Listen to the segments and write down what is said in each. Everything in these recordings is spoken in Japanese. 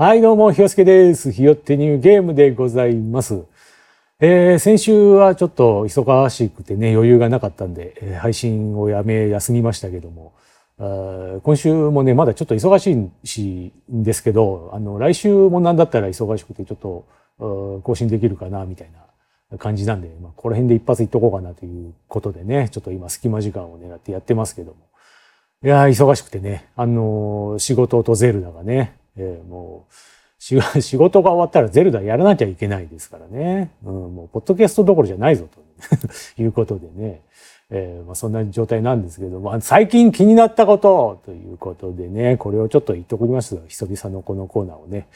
はい、どうも、ひよすけです。ひよってニューゲームでございます。えー先週はちょっと忙しくてね、余裕がなかったんで、え配信をやめ、休みましたけども、あ今週もね、まだちょっと忙しいし、んですけど、あの、来週もなんだったら忙しくて、ちょっと、更新できるかな、みたいな感じなんで、まあ、この辺で一発いっとこうかなということでね、ちょっと今隙間時間を狙ってやってますけども。いやー、忙しくてね、あのー仕事とゼルダがね、えーもう、仕事が終わったらゼルダやらなきゃいけないですからね。うん、もう、ポッドキャストどころじゃないぞ、と いうことでね。えーまあ、そんな状態なんですけど、まあ、最近気になったことということでね、これをちょっと言っときます。久々のこのコーナーをね。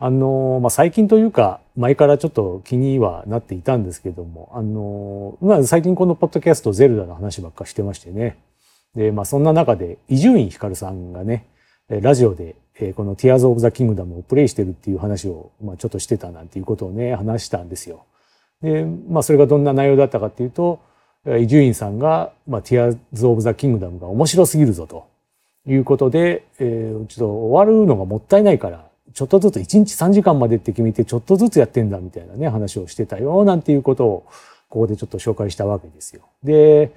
あのまあ、最近というか、前からちょっと気にはなっていたんですけども、あのまあ、最近このポッドキャストゼルダの話ばっかしてましてね。で、まあ、そんな中で、伊集院光さんがね、ラジオで、えこの Tears of the Kingdom をプレイしてるっていう話を、まあ、ちょっとしてたなんていうことをね、話したんですよ。で、まあ、それがどんな内容だったかっていうと、伊集院さんが、まあ、Tears of the Kingdom が面白すぎるぞということで、えーちょっと終わるのがもったいないから、ちょっとずつ1日3時間までって決めてちょっとずつやってんだみたいなね、話をしてたよ、なんていうことを、ここでちょっと紹介したわけですよ。で、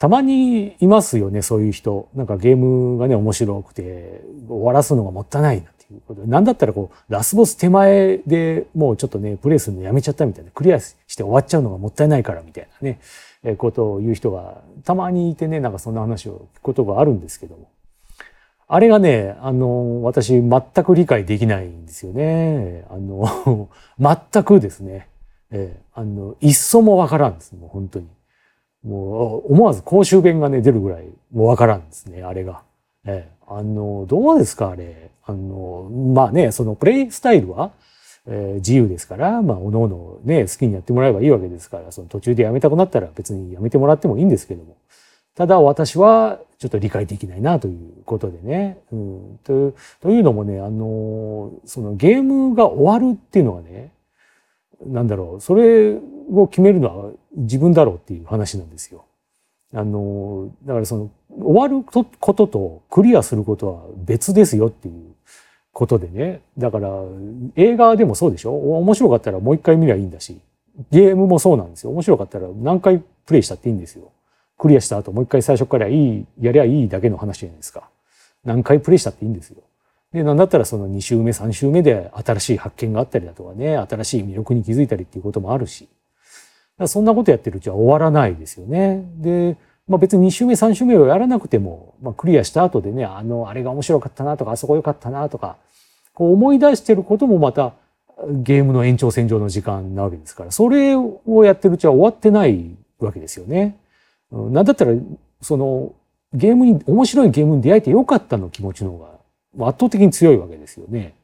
たまにいますよね、そういう人。なんかゲームがね、面白くて、終わらすのがもったいないなっていうことで。なんだったらこう、ラスボス手前でもうちょっとね、プレイするのやめちゃったみたいな。クリアして終わっちゃうのがもったいないからみたいなね、えことを言う人がたまにいてね、なんかそんな話を聞くことがあるんですけども。あれがね、あの、私全く理解できないんですよね。あの、全くですね。えーあの、一層もわからんです。もう本当に。もう、思わず公衆弁がね、出るぐらい、もうわからんですね、あれが。ええあの、どうですか、あれ。あの、まあね、そのプレイスタイルは、えー自由ですから、まあ、おのおのね、好きにやってもらえばいいわけですから、その途中でやめたくなったら別にやめてもらってもいいんですけども。ただ私はちょっと理解できないなということでね。うん、とというのもね、あの、そのゲームが終わるっていうのがね、なんだろう、それを決めるのは自分だろうっていう話なんですよ。あの、だからその、終わることとクリアすることは別ですよっていうことでね。だから、映画でもそうでしょ？面白かったらもう一回見りゃいいんだし、ゲームもそうなんですよ。面白かったら何回プレイしたっていいんですよ。クリアした後もう一回最初からいい、やりゃいいだけの話じゃないですか。何回プレイしたっていいんですよ。で、なんだったらその2週目、3週目で新しい発見があったりだとかね、新しい魅力に気づいたりっていうこともあるし。そんなことやってるうちは終わらないですよね。で、まあ別に2週目、3週目をやらなくても、まあクリアした後でね、あの、あれが面白かったなとか、あそこ良かったなとか、こう思い出してることもまたゲームの延長線上の時間なわけですから、それをやってるうちは終わってないわけですよね。なんだったら、その、ゲームに、面白いゲームに出会えてよかったの気持ちの方が圧倒的に強いわけですよね。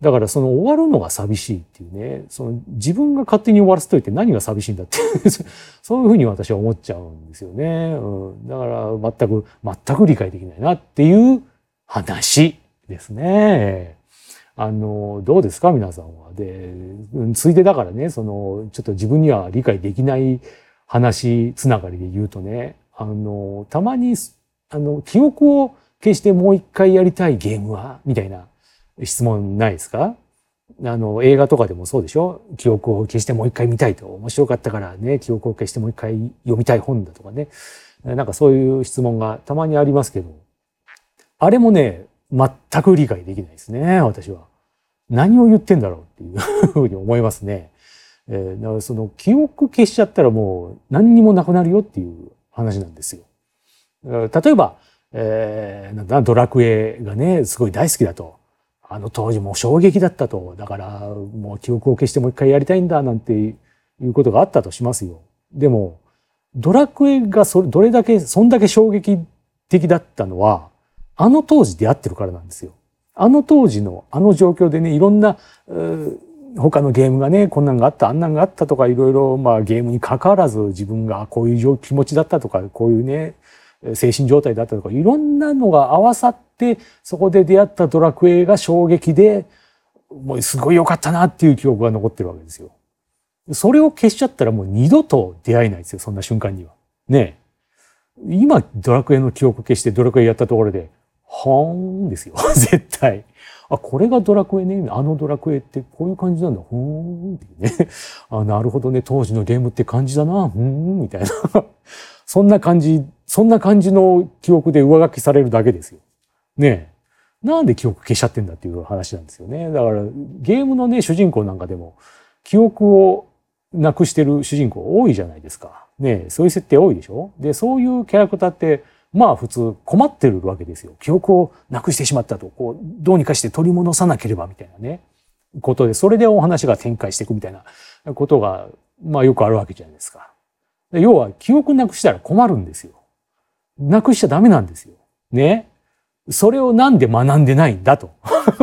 だからその終わるのが寂しいっていうね、その自分が勝手に終わらせといて何が寂しいんだって そういうふうに私は思っちゃうんですよね。うん、だから全く、全く理解できないなっていう話ですね。あの、どうですか皆さんは？で、ついでだからね、その、ちょっと自分には理解できない話つながりで言うとね、あの、たまに、あの、記憶を消してもう一回やりたいゲームは？みたいな質問ないですか？あの、映画とかでもそうでしょ？記憶を消してもう一回見たいと。面白かったからね、記憶を消してもう一回読みたい本だとかね。なんかそういう質問がたまにありますけど、あれもね、全く理解できないですね、私は。何を言ってんだろうっていうふうに思いますね。えーだからその記憶消しちゃったらもう何にもなくなるよっていう話なんですよ。例えば、えーなんだドラクエがね、すごい大好きだと。あの当時もう衝撃だったと。だからもう記憶を消してもう一回やりたいんだなんていうことがあったとしますよ。でも、ドラクエがそれ、どれだけ、そんだけ衝撃的だったのは、あの当時出会ってるからなんですよ。あの当時のあの状況でね、いろんな、他のゲームがね、こんなんがあった、あんなんがあったとか、いろいろ、まあゲームに関わらず自分がこういう気持ちだったとか、こういうね、精神状態だったとか、いろんなのが合わさって、そこで出会ったドラクエが衝撃で、もうすごい良かったなっていう記憶が残ってるわけですよ。それを消しちゃったらもう二度と出会えないですよ、そんな瞬間には。ね今、ドラクエの記憶消してドラクエやったところで、はーんですよ。絶対。あ、これがドラクエね。あのドラクエってこういう感じなんだ。ほーんってね。あ、なるほどね。当時のゲームって感じだな。ふーん、みたいな。そんな感じ、そんな感じの記憶で上書きされるだけですよ。ね。なんで記憶消しちゃってんだっていう話なんですよね。だからゲームのね、主人公なんかでも記憶をなくしてる主人公多いじゃないですか。ねそういう設定多いでしょ？で、そういうキャラクターって、まあ普通困ってるわけですよ。記憶をなくしてしまったと、こう、どうにかして取り戻さなければみたいなね、ことで、それでお話が展開していくみたいなことが、まあよくあるわけじゃないですか。要は記憶なくしたら困るんですよ。なくしちゃダメなんですよ。ね。それをなんで学んでないんだと。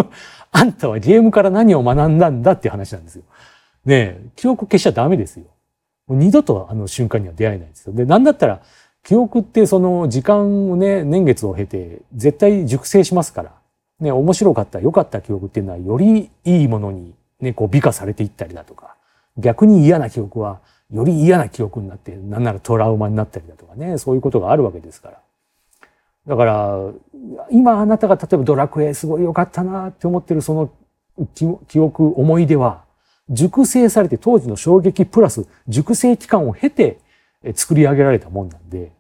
あんたはゲームから何を学んだんだっていう話なんですよ。ねえ、記憶消しちゃダメですよ。もう二度とあの瞬間には出会えないですよ。で、なんだったら、記憶ってその時間をね、年月を経て絶対熟成しますから。ね、面白かった、良かった記憶っていうのはよりいいものにね、こう美化されていったりだとか、逆に嫌な記憶はより嫌な記憶になって、なんならトラウマになったりだとかね、そういうことがあるわけですから。だから、今あなたが例えばドラクエすごい良かったなって思ってるその記憶、思い出は、熟成されて当時の衝撃プラス熟成期間を経て作り上げられたもんなんで、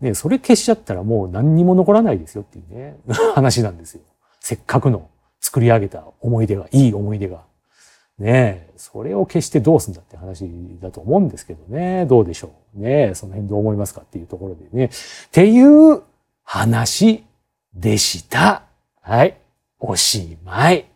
ね、それ消しちゃったらもう何にも残らないですよっていうね、話なんですよ。せっかくの作り上げた思い出が、いい思い出が。ねえ、それを消してどうすんだって話だと思うんですけどね。どうでしょう。ね、その辺どう思いますかっていうところでね。っていう話でした。はい。おしまい。